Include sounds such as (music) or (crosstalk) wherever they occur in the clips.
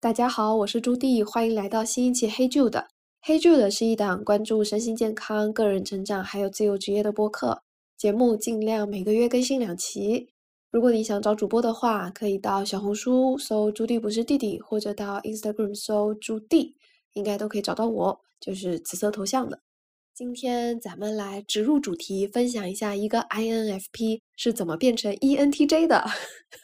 大家好，我是朱棣，欢迎来到新一期《黑 Jude》。《黑 Jude》是一档关注身心健康、个人成长还有自由职业的播客，节目尽量每个月更新两期。如果你想找主播的话，可以到小红书搜“朱棣不是弟弟”，或者到 Instagram 搜“朱棣”，应该都可以找到我，就是紫色头像的。今天咱们来直入主题，分享一下一个 INFP 是怎么变成 ENTJ 的。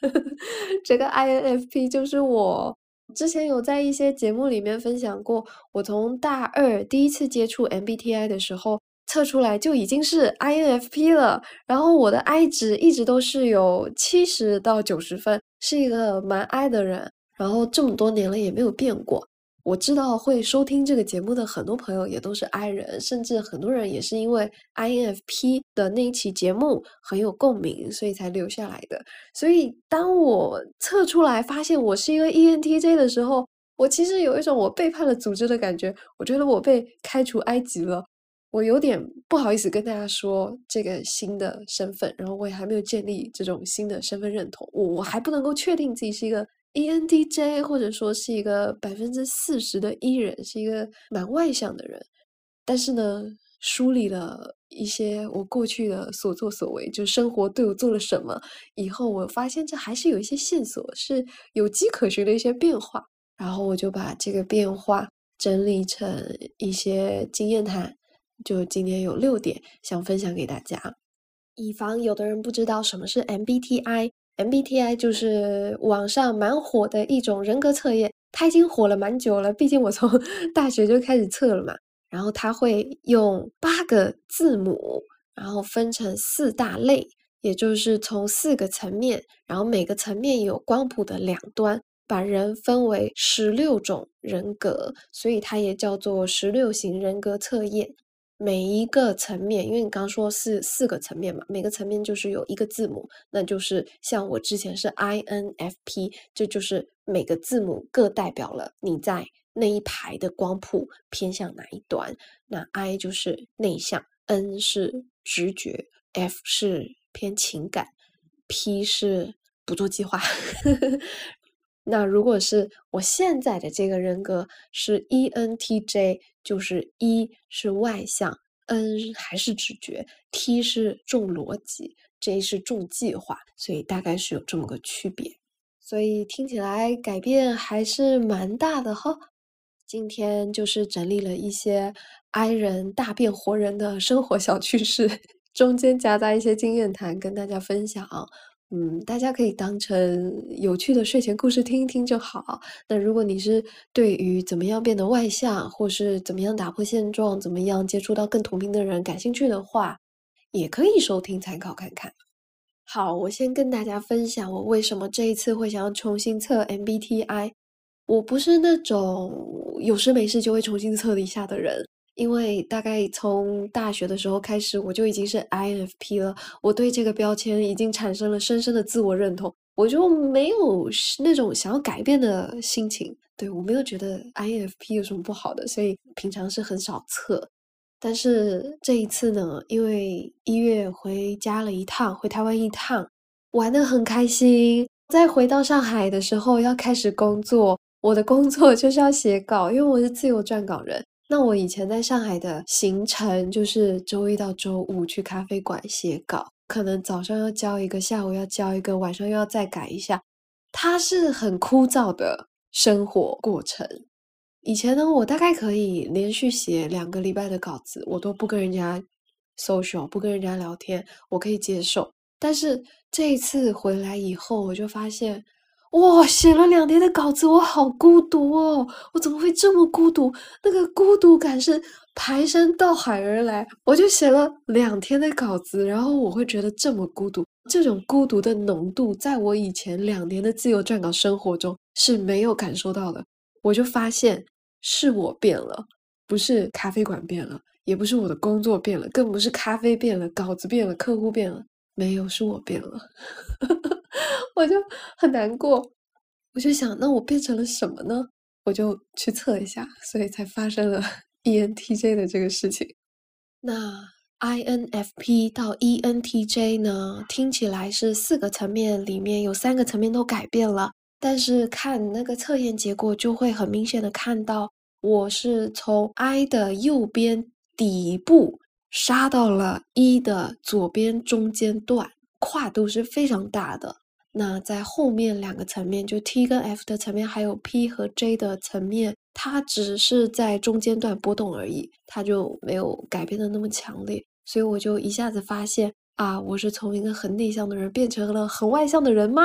(laughs) 这个 INFP 就是我。之前有在一些节目里面分享过，我从大二第一次接触 MBTI 的时候测出来就已经是 INFP 了，然后我的 I 值一直都是有七十到九十分，是一个蛮 I 的人，然后这么多年了也没有变过。我知道会收听这个节目的很多朋友也都是 I 人，甚至很多人也是因为 INFP 的那一期节目很有共鸣，所以才留下来的。所以当我测出来发现我是一个 ENTJ 的时候，我其实有一种我背叛了组织的感觉。我觉得我被开除埃及了，我有点不好意思跟大家说这个新的身份，然后我也还没有建立这种新的身份认同，我我还不能够确定自己是一个。ENTJ 或者说是一个百分之四十的 E 人，是一个蛮外向的人，但是呢，梳理了一些我过去的所作所为，就生活对我做了什么，以后我发现这还是有一些线索是有迹可循的一些变化，然后我就把这个变化整理成一些经验谈，就今天有六点想分享给大家，以防有的人不知道什么是 MBTI。MBTI 就是网上蛮火的一种人格测验，它已经火了蛮久了。毕竟我从 (laughs) 大学就开始测了嘛。然后它会用八个字母，然后分成四大类，也就是从四个层面，然后每个层面有光谱的两端，把人分为十六种人格，所以它也叫做十六型人格测验。每一个层面，因为你刚说是四个层面嘛，每个层面就是有一个字母，那就是像我之前是 INFP，这就是每个字母各代表了你在那一排的光谱偏向哪一端。那 I 就是内向，N 是直觉，F 是偏情感，P 是不做计划。那如果是我现在的这个人格是 ENTJ，就是一是外向，N 还是直觉，T 是重逻辑，J 是重计划，所以大概是有这么个区别。所以听起来改变还是蛮大的哈。今天就是整理了一些 I 人大变活人的生活小趣事，(laughs) 中间夹杂一些经验谈跟大家分享。嗯，大家可以当成有趣的睡前故事听一听就好。那如果你是对于怎么样变得外向，或是怎么样打破现状，怎么样接触到更同频的人感兴趣的话，也可以收听参考看看。好，我先跟大家分享我为什么这一次会想要重新测 MBTI。我不是那种有事没事就会重新测一下的人。因为大概从大学的时候开始，我就已经是 INFP 了，我对这个标签已经产生了深深的自我认同，我就没有那种想要改变的心情。对我没有觉得 INFP 有什么不好的，所以平常是很少测。但是这一次呢，因为一月回家了一趟，回台湾一趟，玩的很开心。再回到上海的时候，要开始工作，我的工作 (laughs) 就是要写稿，因为我是自由撰稿人。那我以前在上海的行程就是周一到周五去咖啡馆写稿，可能早上要交一个，下午要交一个，晚上又要再改一下，它是很枯燥的生活过程。以前呢，我大概可以连续写两个礼拜的稿子，我都不跟人家 social，不跟人家聊天，我可以接受。但是这一次回来以后，我就发现。哇，写了两天的稿子，我好孤独哦！我怎么会这么孤独？那个孤独感是排山倒海而来。我就写了两天的稿子，然后我会觉得这么孤独。这种孤独的浓度，在我以前两年的自由撰稿生活中是没有感受到的。我就发现是我变了，不是咖啡馆变了，也不是我的工作变了，更不是咖啡变了，稿子变了，客户变了，没有，是我变了。(laughs) 我就很难过，我就想，那我变成了什么呢？我就去测一下，所以才发生了 (laughs) ENTJ 的这个事情。那 INFP 到 ENTJ 呢？听起来是四个层面里面有三个层面都改变了，但是看那个测验结果，就会很明显的看到，我是从 I 的右边底部杀到了 E 的左边中间段，跨度是非常大的。那在后面两个层面，就 T 跟 F 的层面，还有 P 和 J 的层面，它只是在中间段波动而已，它就没有改变的那么强烈。所以我就一下子发现啊，我是从一个很内向的人变成了很外向的人吗？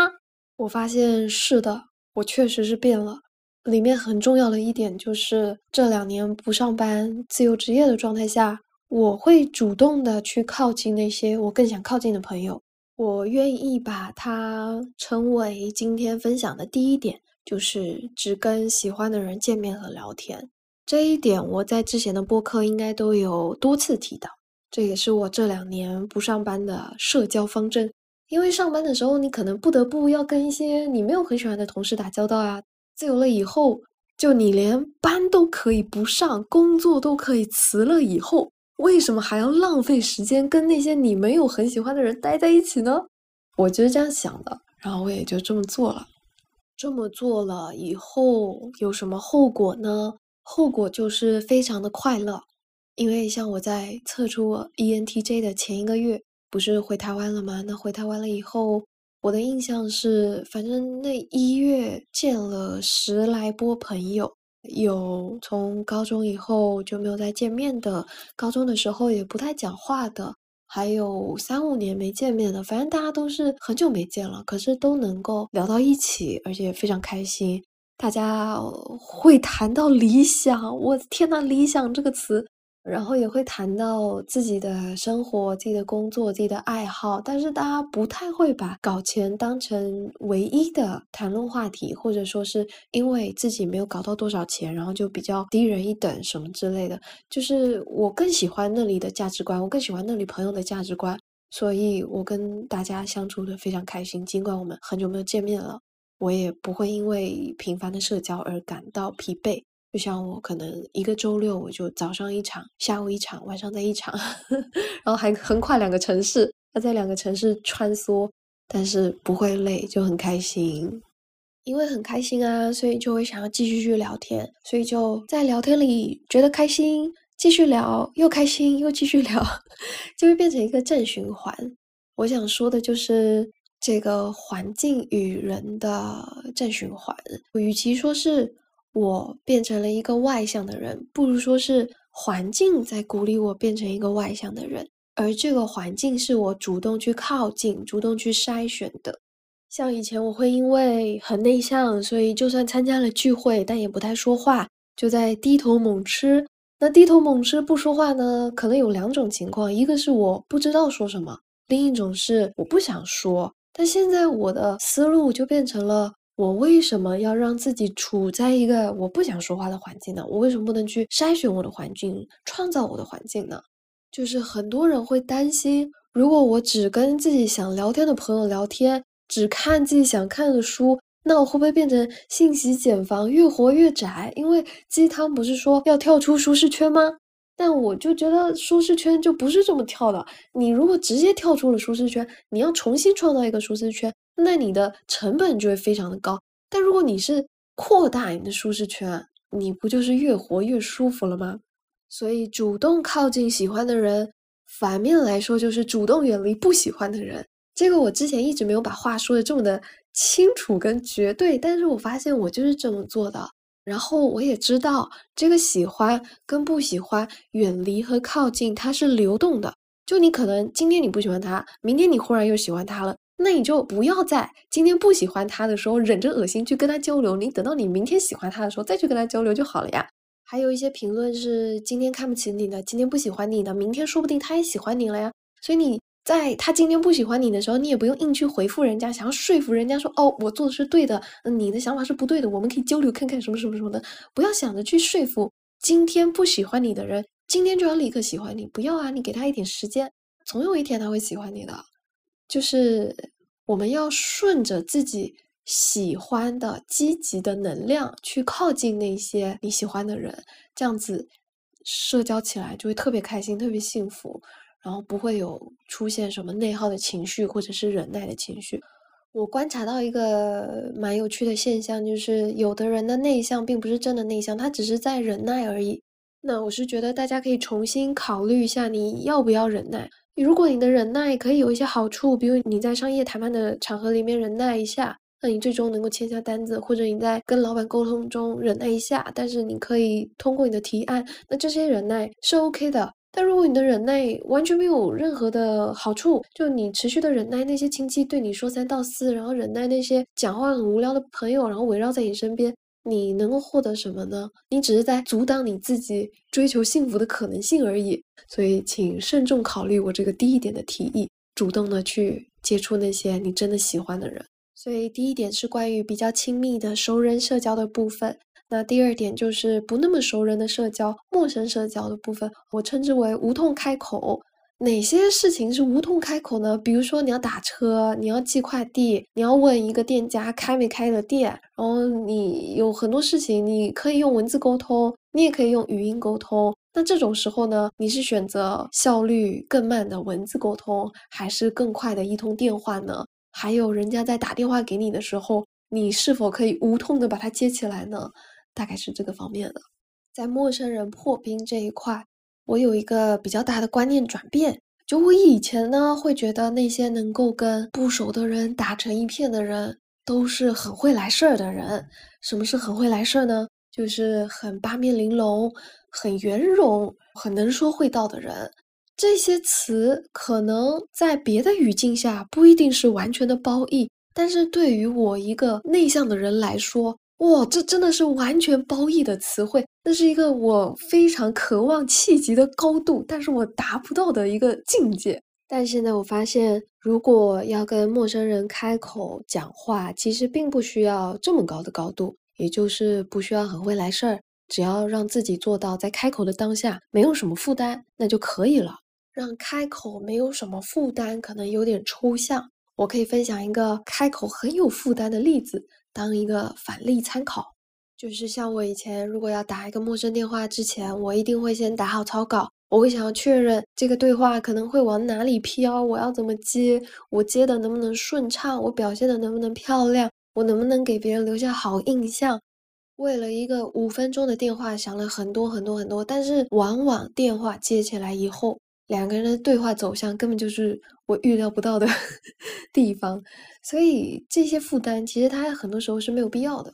我发现是的，我确实是变了。里面很重要的一点就是这两年不上班、自由职业的状态下，我会主动的去靠近那些我更想靠近的朋友。我愿意把它称为今天分享的第一点，就是只跟喜欢的人见面和聊天。这一点我在之前的播客应该都有多次提到，这也是我这两年不上班的社交方针。因为上班的时候，你可能不得不要跟一些你没有很喜欢的同事打交道啊。自由了以后，就你连班都可以不上，工作都可以辞了以后。为什么还要浪费时间跟那些你没有很喜欢的人待在一起呢？我就是这样想的，然后我也就这么做了。这么做了以后有什么后果呢？后果就是非常的快乐，因为像我在测出 ENTJ 的前一个月，不是回台湾了吗？那回台湾了以后，我的印象是，反正那一月见了十来波朋友。有从高中以后就没有再见面的，高中的时候也不太讲话的，还有三五年没见面的，反正大家都是很久没见了，可是都能够聊到一起，而且非常开心。大家会谈到理想，我的天呐，理想这个词。然后也会谈到自己的生活、自己的工作、自己的爱好，但是大家不太会把搞钱当成唯一的谈论话题，或者说是因为自己没有搞到多少钱，然后就比较低人一等什么之类的。就是我更喜欢那里的价值观，我更喜欢那里朋友的价值观，所以我跟大家相处的非常开心。尽管我们很久没有见面了，我也不会因为频繁的社交而感到疲惫。就像我可能一个周六，我就早上一场，下午一场，晚上再一场，然后还横跨两个城市，要在两个城市穿梭，但是不会累，就很开心。因为很开心啊，所以就会想要继续去聊天，所以就在聊天里觉得开心，继续聊，又开心又继续聊，(laughs) 就会变成一个正循环。我想说的就是这个环境与人的正循环，与其说是。我变成了一个外向的人，不如说是环境在鼓励我变成一个外向的人，而这个环境是我主动去靠近、主动去筛选的。像以前我会因为很内向，所以就算参加了聚会，但也不太说话，就在低头猛吃。那低头猛吃不说话呢，可能有两种情况：一个是我不知道说什么，另一种是我不想说。但现在我的思路就变成了。我为什么要让自己处在一个我不想说话的环境呢？我为什么不能去筛选我的环境，创造我的环境呢？就是很多人会担心，如果我只跟自己想聊天的朋友聊天，只看自己想看的书，那我会不会变成信息茧房，越活越窄？因为鸡汤不是说要跳出舒适圈吗？但我就觉得舒适圈就不是这么跳的。你如果直接跳出了舒适圈，你要重新创造一个舒适圈。那你的成本就会非常的高，但如果你是扩大你的舒适圈，你不就是越活越舒服了吗？所以主动靠近喜欢的人，反面来说就是主动远离不喜欢的人。这个我之前一直没有把话说的这么的清楚跟绝对，但是我发现我就是这么做的。然后我也知道这个喜欢跟不喜欢、远离和靠近，它是流动的。就你可能今天你不喜欢他，明天你忽然又喜欢他了。那你就不要在今天不喜欢他的时候忍着恶心去跟他交流，你等到你明天喜欢他的时候再去跟他交流就好了呀。还有一些评论是今天看不起你的，今天不喜欢你的，明天说不定他也喜欢你了呀。所以你在他今天不喜欢你的时候，你也不用硬去回复人家，想要说服人家说哦，我做的是对的，你的想法是不对的，我们可以交流看看什么什么什么的。不要想着去说服今天不喜欢你的人，今天就要立刻喜欢你，不要啊，你给他一点时间，总有一天他会喜欢你的。就是我们要顺着自己喜欢的积极的能量去靠近那些你喜欢的人，这样子社交起来就会特别开心、特别幸福，然后不会有出现什么内耗的情绪或者是忍耐的情绪。我观察到一个蛮有趣的现象，就是有的人的内向并不是真的内向，他只是在忍耐而已。那我是觉得大家可以重新考虑一下，你要不要忍耐？如果你的忍耐可以有一些好处，比如你在商业谈判的场合里面忍耐一下，那你最终能够签下单子，或者你在跟老板沟通中忍耐一下，但是你可以通过你的提案，那这些忍耐是 OK 的。但如果你的忍耐完全没有任何的好处，就你持续的忍耐那些亲戚对你说三道四，然后忍耐那些讲话很无聊的朋友，然后围绕在你身边，你能够获得什么呢？你只是在阻挡你自己追求幸福的可能性而已。所以，请慎重考虑我这个第一点的提议，主动的去接触那些你真的喜欢的人。所以，第一点是关于比较亲密的熟人社交的部分。那第二点就是不那么熟人的社交，陌生社交的部分，我称之为无痛开口。哪些事情是无痛开口呢？比如说你要打车，你要寄快递，你要问一个店家开没开的店，然后你有很多事情，你可以用文字沟通，你也可以用语音沟通。那这种时候呢，你是选择效率更慢的文字沟通，还是更快的一通电话呢？还有人家在打电话给你的时候，你是否可以无痛的把它接起来呢？大概是这个方面的，在陌生人破冰这一块，我有一个比较大的观念转变。就我以前呢，会觉得那些能够跟不熟的人打成一片的人，都是很会来事儿的人。什么是很会来事儿呢？就是很八面玲珑、很圆融、很能说会道的人。这些词可能在别的语境下不一定是完全的褒义，但是对于我一个内向的人来说，哇，这真的是完全褒义的词汇，那是一个我非常渴望企及的高度，但是我达不到的一个境界。但现在我发现，如果要跟陌生人开口讲话，其实并不需要这么高的高度，也就是不需要很会来事儿，只要让自己做到在开口的当下没有什么负担，那就可以了。让开口没有什么负担，可能有点抽象。我可以分享一个开口很有负担的例子。当一个反例参考，就是像我以前如果要打一个陌生电话之前，我一定会先打好草稿，我会想要确认这个对话可能会往哪里飘，我要怎么接，我接的能不能顺畅，我表现的能不能漂亮，我能不能给别人留下好印象。为了一个五分钟的电话，想了很多很多很多，但是往往电话接起来以后，两个人的对话走向根本就是我预料不到的 (laughs) 地方。所以这些负担其实他很多时候是没有必要的。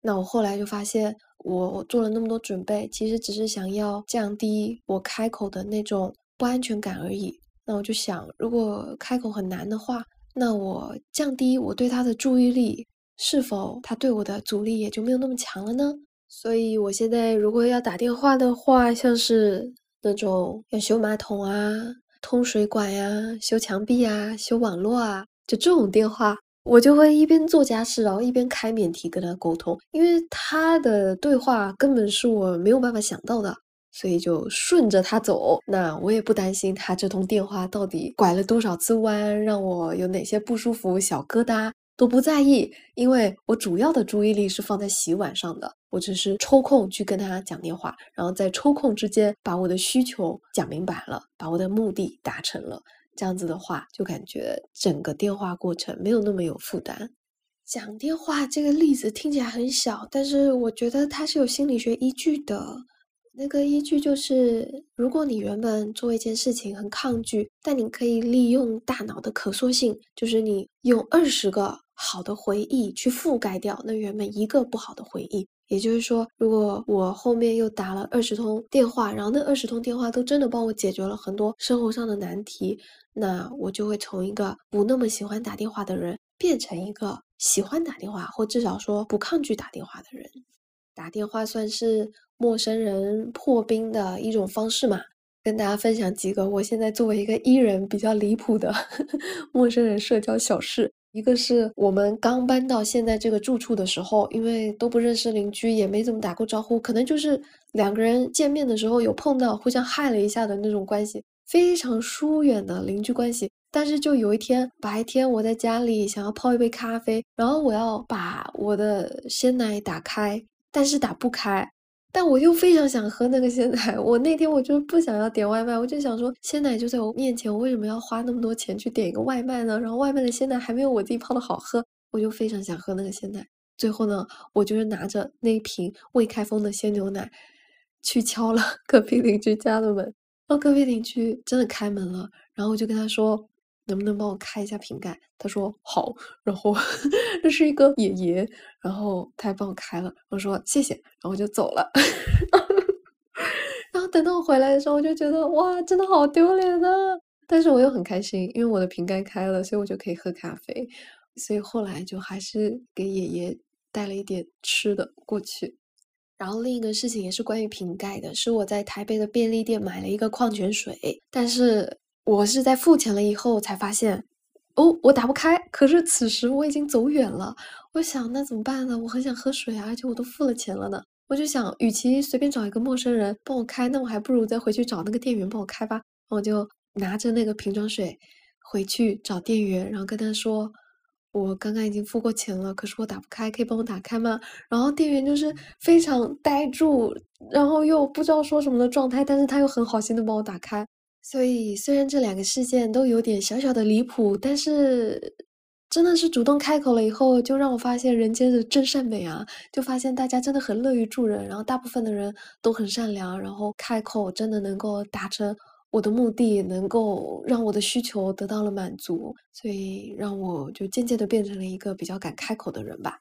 那我后来就发现，我做了那么多准备，其实只是想要降低我开口的那种不安全感而已。那我就想，如果开口很难的话，那我降低我对他的注意力，是否他对我的阻力也就没有那么强了呢？所以我现在如果要打电话的话，像是那种要修马桶啊、通水管呀、修墙壁啊、修网络啊。就这种电话，我就会一边做家事，然后一边开免提跟他沟通，因为他的对话根本是我没有办法想到的，所以就顺着他走。那我也不担心他这通电话到底拐了多少次弯，让我有哪些不舒服、小疙瘩都不在意，因为我主要的注意力是放在洗碗上的。我只是抽空去跟他讲电话，然后在抽空之间把我的需求讲明白了，把我的目的达成了。这样子的话，就感觉整个电话过程没有那么有负担。讲电话这个例子听起来很小，但是我觉得它是有心理学依据的。那个依据就是，如果你原本做一件事情很抗拒，但你可以利用大脑的可塑性，就是你用二十个好的回忆去覆盖掉那原本一个不好的回忆。也就是说，如果我后面又打了二十通电话，然后那二十通电话都真的帮我解决了很多生活上的难题，那我就会从一个不那么喜欢打电话的人，变成一个喜欢打电话，或至少说不抗拒打电话的人。打电话算是陌生人破冰的一种方式嘛？跟大家分享几个我现在作为一个 E 人比较离谱的 (laughs) 陌生人社交小事。一个是我们刚搬到现在这个住处的时候，因为都不认识邻居，也没怎么打过招呼，可能就是两个人见面的时候有碰到，互相嗨了一下的那种关系，非常疏远的邻居关系。但是就有一天白天，我在家里想要泡一杯咖啡，然后我要把我的鲜奶打开，但是打不开。但我又非常想喝那个鲜奶。我那天我就不想要点外卖，我就想说鲜奶就在我面前，我为什么要花那么多钱去点一个外卖呢？然后外卖的鲜奶还没有我自己泡的好喝，我就非常想喝那个鲜奶。最后呢，我就是拿着那瓶未开封的鲜牛奶，去敲了隔壁邻居家的门。然后隔壁邻居真的开门了，然后我就跟他说。能不能帮我开一下瓶盖？他说好，然后那是一个爷爷，然后他还帮我开了，我说谢谢，然后我就走了。(laughs) 然后等到我回来的时候，我就觉得哇，真的好丢脸啊！但是我又很开心，因为我的瓶盖开了，所以我就可以喝咖啡。所以后来就还是给爷爷带了一点吃的过去。然后另一个事情也是关于瓶盖的，是我在台北的便利店买了一个矿泉水，但是。我是在付钱了以后才发现，哦，我打不开。可是此时我已经走远了。我想，那怎么办呢？我很想喝水啊，而且我都付了钱了呢。我就想，与其随便找一个陌生人帮我开，那我还不如再回去找那个店员帮我开吧。我就拿着那个瓶装水回去找店员，然后跟他说，我刚刚已经付过钱了，可是我打不开，可以帮我打开吗？然后店员就是非常呆住，然后又不知道说什么的状态，但是他又很好心的帮我打开。所以，虽然这两个事件都有点小小的离谱，但是真的是主动开口了以后，就让我发现人间的真善美啊！就发现大家真的很乐于助人，然后大部分的人都很善良，然后开口真的能够达成我的目的，能够让我的需求得到了满足，所以让我就渐渐的变成了一个比较敢开口的人吧。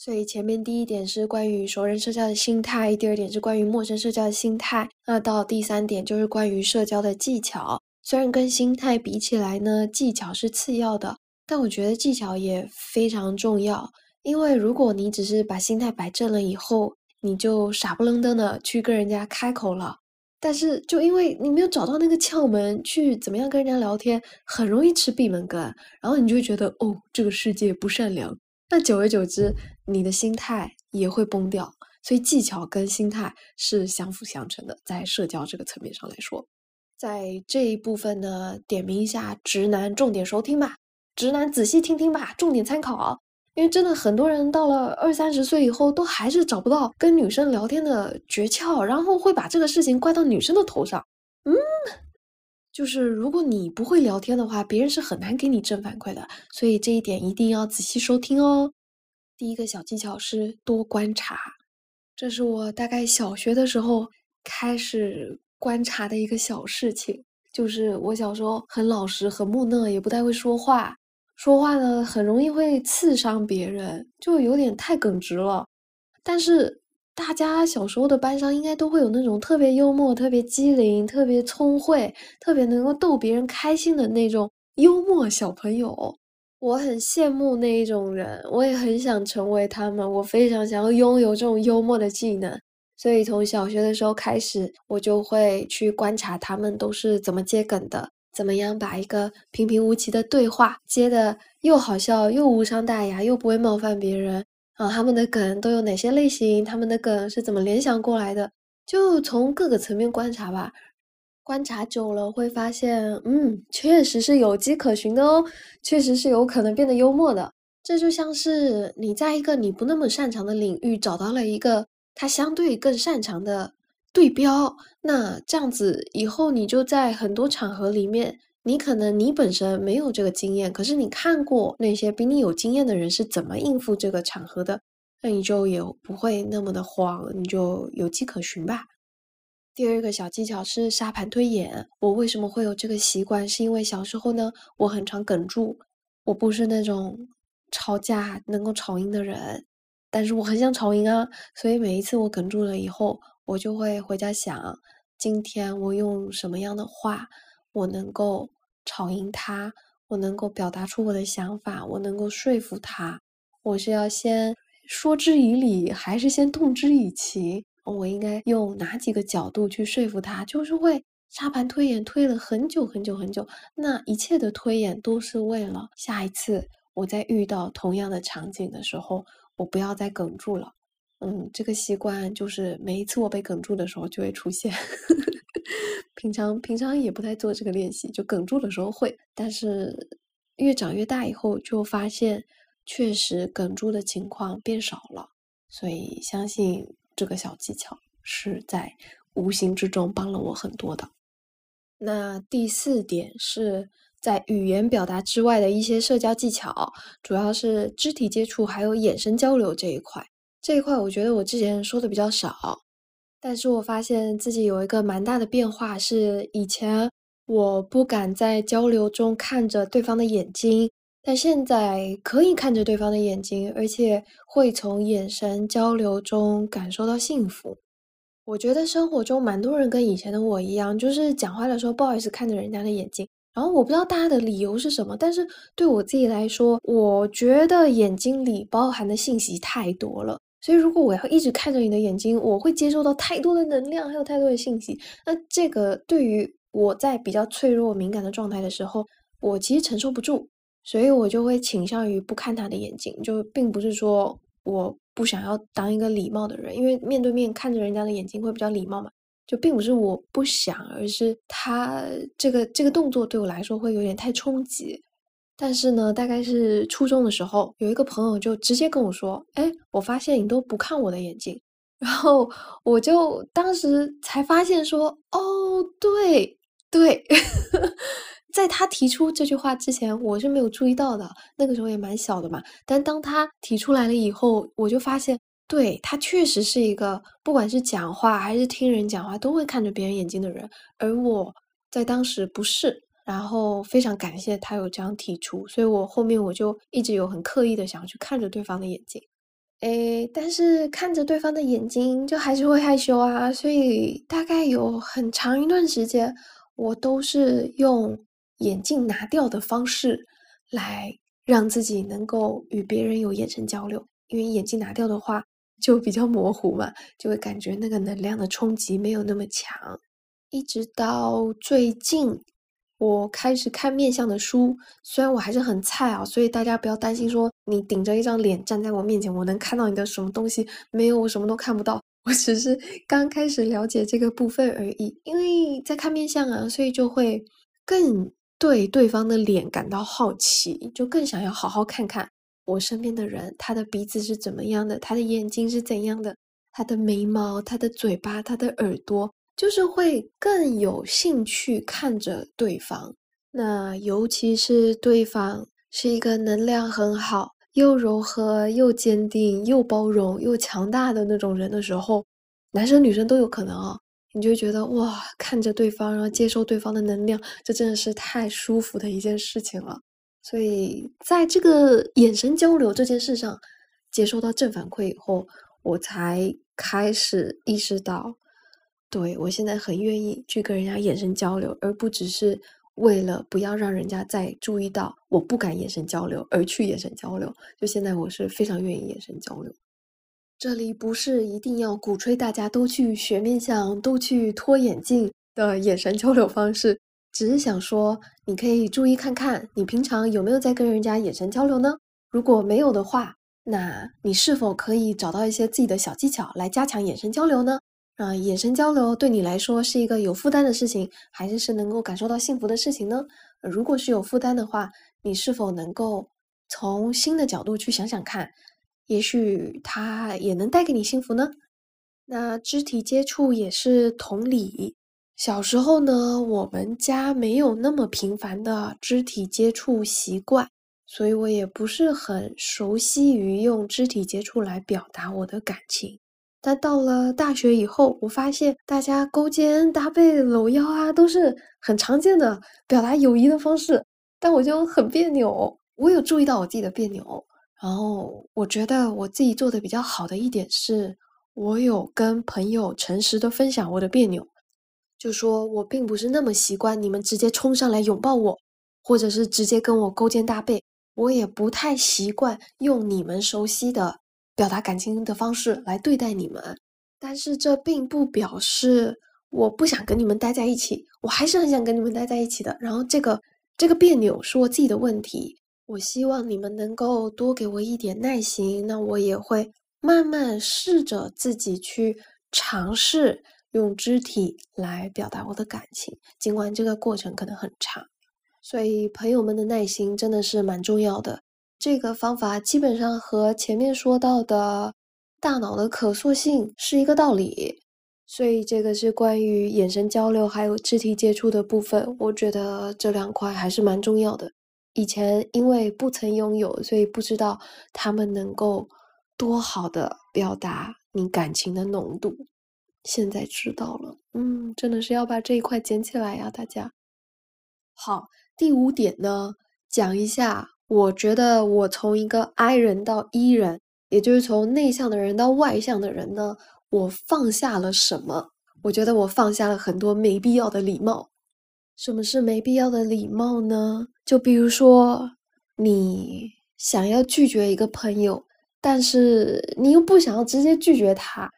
所以前面第一点是关于熟人社交的心态，第二点是关于陌生社交的心态，那到第三点就是关于社交的技巧。虽然跟心态比起来呢，技巧是次要的，但我觉得技巧也非常重要。因为如果你只是把心态摆正了以后，你就傻不愣登的去跟人家开口了，但是就因为你没有找到那个窍门去怎么样跟人家聊天，很容易吃闭门羹，然后你就会觉得哦，这个世界不善良。那久而久之，你的心态也会崩掉。所以技巧跟心态是相辅相成的，在社交这个层面上来说，在这一部分呢，点名一下直男，重点收听吧，直男仔细听听吧，重点参考。因为真的很多人到了二三十岁以后，都还是找不到跟女生聊天的诀窍，然后会把这个事情怪到女生的头上。嗯。就是如果你不会聊天的话，别人是很难给你正反馈的，所以这一点一定要仔细收听哦。第一个小技巧是多观察，这是我大概小学的时候开始观察的一个小事情。就是我小时候很老实、很木讷，也不太会说话，说话呢很容易会刺伤别人，就有点太耿直了。但是。大家小时候的班上应该都会有那种特别幽默、特别机灵、特别聪慧、特别能够逗别人开心的那种幽默小朋友。我很羡慕那一种人，我也很想成为他们。我非常想要拥有这种幽默的技能，所以从小学的时候开始，我就会去观察他们都是怎么接梗的，怎么样把一个平平无奇的对话接的又好笑又无伤大雅，又不会冒犯别人。啊，他们的梗都有哪些类型？他们的梗是怎么联想过来的？就从各个层面观察吧。观察久了会发现，嗯，确实是有迹可循的哦，确实是有可能变得幽默的。这就像是你在一个你不那么擅长的领域找到了一个他相对更擅长的对标，那这样子以后你就在很多场合里面。你可能你本身没有这个经验，可是你看过那些比你有经验的人是怎么应付这个场合的，那你就也不会那么的慌，你就有迹可循吧。第二个小技巧是沙盘推演。我为什么会有这个习惯？是因为小时候呢，我很常哽住，我不是那种吵架能够吵赢的人，但是我很想吵赢啊，所以每一次我哽住了以后，我就会回家想，今天我用什么样的话，我能够。吵赢他，我能够表达出我的想法，我能够说服他。我是要先说之以理，还是先动之以情？我应该用哪几个角度去说服他？就是会沙盘推演，推了很久很久很久。那一切的推演都是为了下一次我在遇到同样的场景的时候，我不要再哽住了。嗯，这个习惯就是每一次我被哽住的时候就会出现。平常平常也不太做这个练习，就哽住的时候会，但是越长越大以后就发现，确实哽住的情况变少了，所以相信这个小技巧。是在无形之中帮了我很多的。那第四点是在语言表达之外的一些社交技巧，主要是肢体接触还有眼神交流这一块。这一块我觉得我之前说的比较少，但是我发现自己有一个蛮大的变化，是以前我不敢在交流中看着对方的眼睛，但现在可以看着对方的眼睛，而且会从眼神交流中感受到幸福。我觉得生活中蛮多人跟以前的我一样，就是讲话的时候不好意思看着人家的眼睛。然后我不知道大家的理由是什么，但是对我自己来说，我觉得眼睛里包含的信息太多了。所以如果我要一直看着你的眼睛，我会接受到太多的能量，还有太多的信息。那这个对于我在比较脆弱、敏感的状态的时候，我其实承受不住，所以我就会倾向于不看他的眼睛。就并不是说我。不想要当一个礼貌的人，因为面对面看着人家的眼睛会比较礼貌嘛。就并不是我不想，而是他这个这个动作对我来说会有点太冲击。但是呢，大概是初中的时候，有一个朋友就直接跟我说：“哎，我发现你都不看我的眼睛。”然后我就当时才发现说：“哦，对对。”在他提出这句话之前，我是没有注意到的。那个时候也蛮小的嘛。但当他提出来了以后，我就发现，对他确实是一个不管是讲话还是听人讲话都会看着别人眼睛的人。而我在当时不是，然后非常感谢他有这样提出，所以我后面我就一直有很刻意的想要去看着对方的眼睛。诶，但是看着对方的眼睛就还是会害羞啊，所以大概有很长一段时间，我都是用。眼镜拿掉的方式，来让自己能够与别人有眼神交流。因为眼镜拿掉的话，就比较模糊嘛，就会感觉那个能量的冲击没有那么强。一直到最近，我开始看面相的书，虽然我还是很菜啊，所以大家不要担心说你顶着一张脸站在我面前，我能看到你的什么东西？没有，我什么都看不到，我只是刚开始了解这个部分而已。因为在看面相啊，所以就会更。对对方的脸感到好奇，就更想要好好看看我身边的人，他的鼻子是怎么样的，他的眼睛是怎样的，他的眉毛、他的嘴巴、他的耳朵，就是会更有兴趣看着对方。那尤其是对方是一个能量很好、又柔和、又坚定、又包容、又强大的那种人的时候，男生女生都有可能啊。你就觉得哇，看着对方，然后接受对方的能量，这真的是太舒服的一件事情了。所以，在这个眼神交流这件事上，接收到正反馈以后，我才开始意识到，对我现在很愿意去跟人家眼神交流，而不只是为了不要让人家再注意到我不敢眼神交流而去眼神交流。就现在，我是非常愿意眼神交流。这里不是一定要鼓吹大家都去学面相、都去脱眼镜的眼神交流方式，只是想说，你可以注意看看，你平常有没有在跟人家眼神交流呢？如果没有的话，那你是否可以找到一些自己的小技巧来加强眼神交流呢？啊，眼神交流对你来说是一个有负担的事情，还是是能够感受到幸福的事情呢？如果是有负担的话，你是否能够从新的角度去想想看？也许它也能带给你幸福呢。那肢体接触也是同理。小时候呢，我们家没有那么频繁的肢体接触习惯，所以我也不是很熟悉于用肢体接触来表达我的感情。但到了大学以后，我发现大家勾肩搭背、搂腰啊，都是很常见的表达友谊的方式。但我就很别扭，我有注意到我自己的别扭。然后我觉得我自己做的比较好的一点是，我有跟朋友诚实的分享我的别扭，就说我并不是那么习惯你们直接冲上来拥抱我，或者是直接跟我勾肩搭背，我也不太习惯用你们熟悉的表达感情的方式来对待你们。但是这并不表示我不想跟你们待在一起，我还是很想跟你们待在一起的。然后这个这个别扭是我自己的问题。我希望你们能够多给我一点耐心，那我也会慢慢试着自己去尝试用肢体来表达我的感情，尽管这个过程可能很长。所以朋友们的耐心真的是蛮重要的。这个方法基本上和前面说到的大脑的可塑性是一个道理。所以这个是关于眼神交流还有肢体接触的部分，我觉得这两块还是蛮重要的。以前因为不曾拥有，所以不知道他们能够多好的表达你感情的浓度。现在知道了，嗯，真的是要把这一块捡起来呀，大家。好，第五点呢，讲一下，我觉得我从一个 I 人到 E 人，也就是从内向的人到外向的人呢，我放下了什么？我觉得我放下了很多没必要的礼貌。什么是没必要的礼貌呢？就比如说，你想要拒绝一个朋友，但是你又不想要直接拒绝他，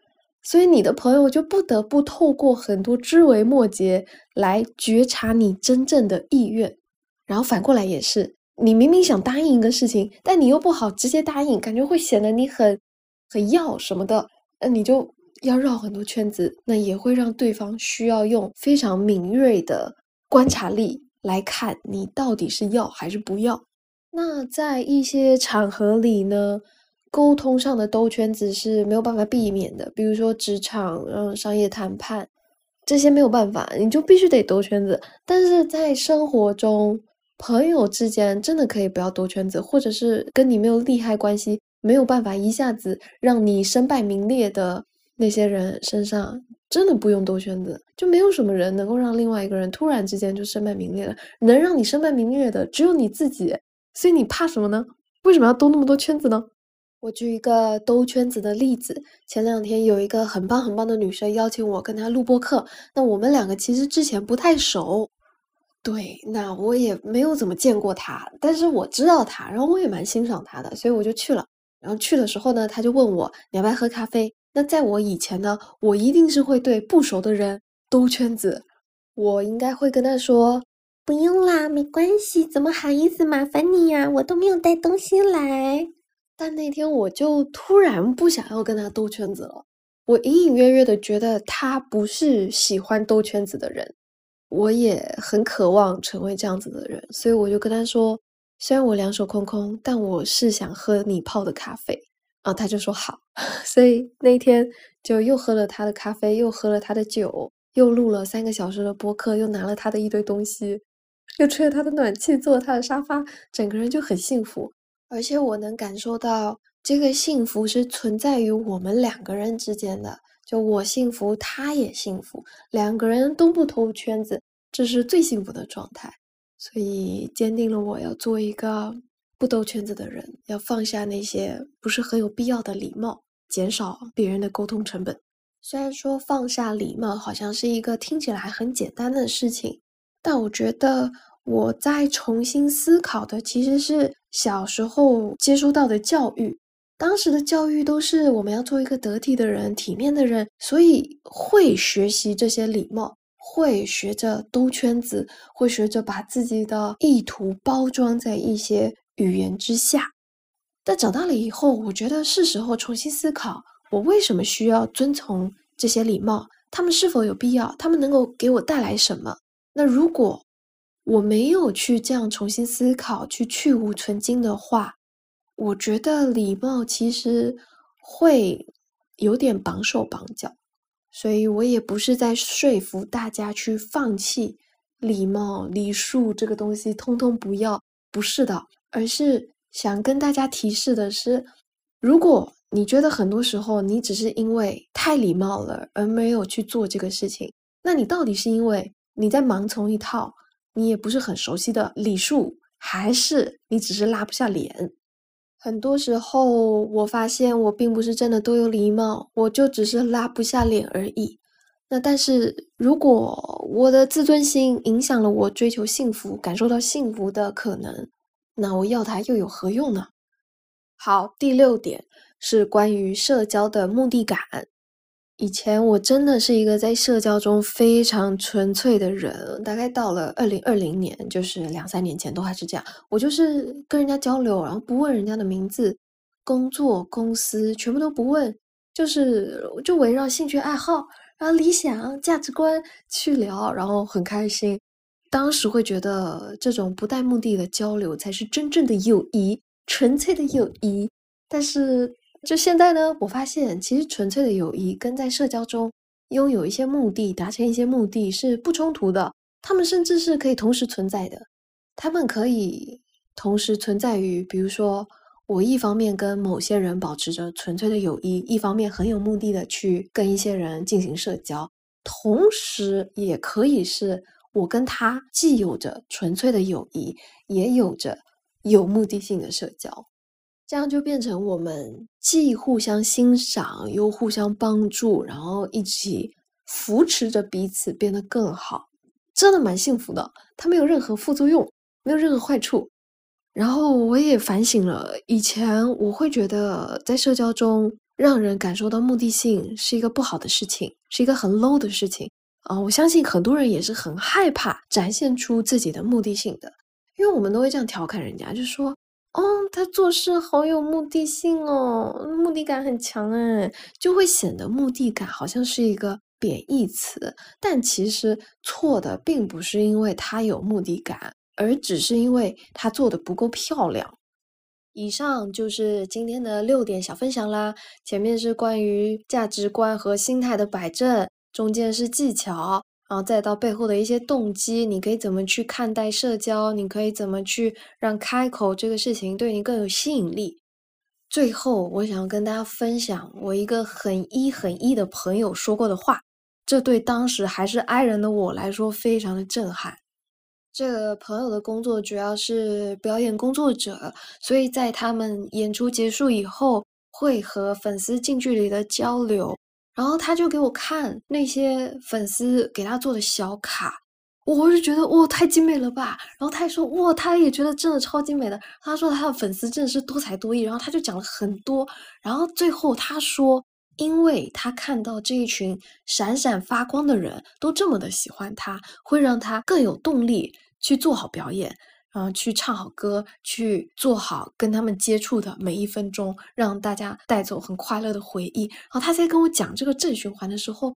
所以你的朋友就不得不透过很多枝微末节来觉察你真正的意愿。然后反过来也是，你明明想答应一个事情，但你又不好直接答应，感觉会显得你很很要什么的，那你就要绕很多圈子，那也会让对方需要用非常敏锐的。观察力来看，你到底是要还是不要？那在一些场合里呢，沟通上的兜圈子是没有办法避免的，比如说职场、嗯商业谈判这些没有办法，你就必须得兜圈子。但是在生活中，朋友之间真的可以不要兜圈子，或者是跟你没有利害关系，没有办法一下子让你身败名裂的那些人身上。真的不用兜圈子，就没有什么人能够让另外一个人突然之间就身败名裂了。能让你身败名裂的只有你自己，所以你怕什么呢？为什么要兜那么多圈子呢？我举一个兜圈子的例子。前两天有一个很棒很棒的女生邀请我跟她录播课，那我们两个其实之前不太熟，对，那我也没有怎么见过他，但是我知道他，然后我也蛮欣赏他的，所以我就去了。然后去的时候呢，他就问我你要不要喝咖啡。那在我以前呢，我一定是会对不熟的人兜圈子，我应该会跟他说：“不用啦，没关系，怎么好意思麻烦你呀？我都没有带东西来。”但那天我就突然不想要跟他兜圈子了，我隐隐约约的觉得他不是喜欢兜圈子的人，我也很渴望成为这样子的人，所以我就跟他说：“虽然我两手空空，但我是想喝你泡的咖啡。”啊，他就说好，(laughs) 所以那天就又喝了他的咖啡，又喝了他的酒，又录了三个小时的播客，又拿了他的一堆东西，又吹了他的暖气，坐了他的沙发，整个人就很幸福。而且我能感受到这个幸福是存在于我们两个人之间的，就我幸福，他也幸福，两个人都不兜圈子，这是最幸福的状态。所以坚定了我要做一个。不兜圈子的人要放下那些不是很有必要的礼貌，减少别人的沟通成本。虽然说放下礼貌好像是一个听起来很简单的事情，但我觉得我在重新思考的其实是小时候接收到的教育。当时的教育都是我们要做一个得体的人、体面的人，所以会学习这些礼貌，会学着兜圈子，会学着把自己的意图包装在一些。语言之下，但长大了以后，我觉得是时候重新思考，我为什么需要遵从这些礼貌？他们是否有必要？他们能够给我带来什么？那如果我没有去这样重新思考，去去无存精的话，我觉得礼貌其实会有点绑手绑脚。所以我也不是在说服大家去放弃礼貌礼数这个东西，通通不要。不是的。而是想跟大家提示的是，如果你觉得很多时候你只是因为太礼貌了而没有去做这个事情，那你到底是因为你在盲从一套你也不是很熟悉的礼数，还是你只是拉不下脸？很多时候我发现我并不是真的多有礼貌，我就只是拉不下脸而已。那但是如果我的自尊心影响了我追求幸福、感受到幸福的可能。那我要它又有何用呢？好，第六点是关于社交的目的感。以前我真的是一个在社交中非常纯粹的人，大概到了二零二零年，就是两三年前都还是这样。我就是跟人家交流，然后不问人家的名字、工作、公司，全部都不问，就是就围绕兴趣爱好、然后理想、价值观去聊，然后很开心。当时会觉得这种不带目的的交流才是真正的友谊，纯粹的友谊。但是就现在呢，我发现其实纯粹的友谊跟在社交中拥有一些目的，达成一些目的是不冲突的。他们甚至是可以同时存在的。他们可以同时存在于，比如说，我一方面跟某些人保持着纯粹的友谊，一方面很有目的的去跟一些人进行社交，同时也可以是我跟他既有着纯粹的友谊，也有着有目的性的社交。这样就变成我们既互相欣赏，又互相帮助，然后一起扶持着彼此变得更好，真的蛮幸福的。它没有任何副作用，没有任何坏处。然后我也反省了，以前我会觉得在社交中让人感受到目的性是一个不好的事情，是一个很 low 的事情啊。我相信很多人也是很害怕展现出自己的目的性的，因为我们都会这样调侃人家，就说。哦，他做事好有目的性哦，目的感很强哎，就会显得目的感好像是一个贬义词。但其实错的并不是因为他有目的感，而只是因为他做的不够漂亮。以上就是今天的六点小分享啦，前面是关于价值观和心态的摆正，中间是技巧。然后再到背后的一些动机，你可以怎么去看待社交？你可以怎么去让开口这个事情对你更有吸引力？最后，我想要跟大家分享我一个很一很一的朋友说过的话，这对当时还是 I 人的我来说非常的震撼。这个朋友的工作主要是表演工作者，所以在他们演出结束以后，会和粉丝近距离的交流。然后他就给我看那些粉丝给他做的小卡，我就觉得哇，太精美了吧！然后他还说哇，他也觉得真的超精美的。他说他的粉丝真的是多才多艺，然后他就讲了很多。然后最后他说，因为他看到这一群闪闪发光的人都这么的喜欢他，会让他更有动力去做好表演。然后去唱好歌，去做好跟他们接触的每一分钟，让大家带走很快乐的回忆。然后他在跟我讲这个正循环的时候，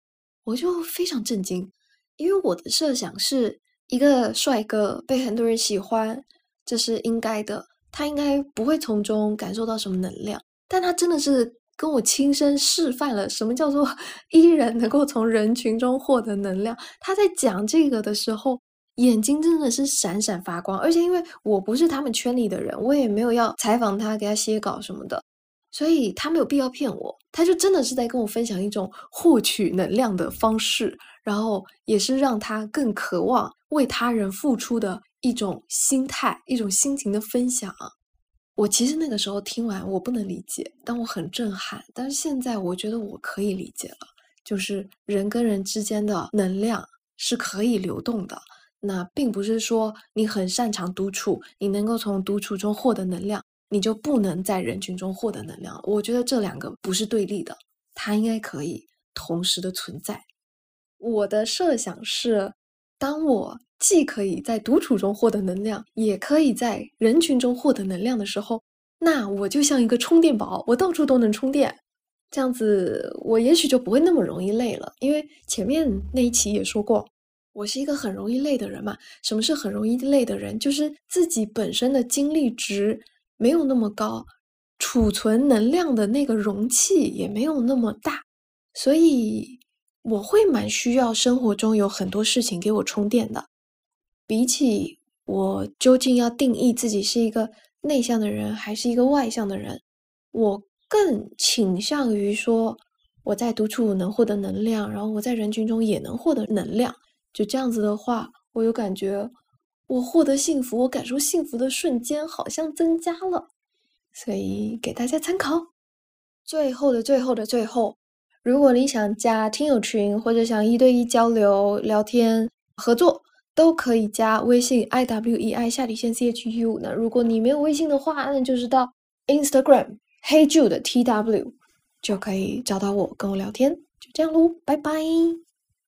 我就非常震惊，因为我的设想是一个帅哥被很多人喜欢，这是应该的，他应该不会从中感受到什么能量。但他真的是跟我亲身示范了什么叫做 (laughs) 依然能够从人群中获得能量。他在讲这个的时候。眼睛真的是闪闪发光，而且因为我不是他们圈里的人，我也没有要采访他，给他写稿什么的，所以他没有必要骗我。他就真的是在跟我分享一种获取能量的方式，然后也是让他更渴望为他人付出的一种心态、一种心情的分享。我其实那个时候听完，我不能理解，但我很震撼。但是现在我觉得我可以理解了，就是人跟人之间的能量是可以流动的。那并不是说你很擅长独处，你能够从独处中获得能量，你就不能在人群中获得能量。我觉得这两个不是对立的，它应该可以同时的存在。我的设想是，当我既可以在独处中获得能量，也可以在人群中获得能量的时候，那我就像一个充电宝，我到处都能充电。这样子，我也许就不会那么容易累了。因为前面那一期也说过。我是一个很容易累的人嘛？什么是很容易累的人？就是自己本身的精力值没有那么高，储存能量的那个容器也没有那么大，所以我会蛮需要生活中有很多事情给我充电的。比起我究竟要定义自己是一个内向的人还是一个外向的人，我更倾向于说我在独处能获得能量，然后我在人群中也能获得能量。就这样子的话，我有感觉，我获得幸福，我感受幸福的瞬间好像增加了，所以给大家参考。最后的最后的最后，如果你想加听友群或者想一对一交流、聊天、合作，都可以加微信 i w e i 下底线 c h u。那如果你没有微信的话，那就是到 Instagram 黑 Jude t w 就可以找到我，跟我聊天。就这样喽，拜拜。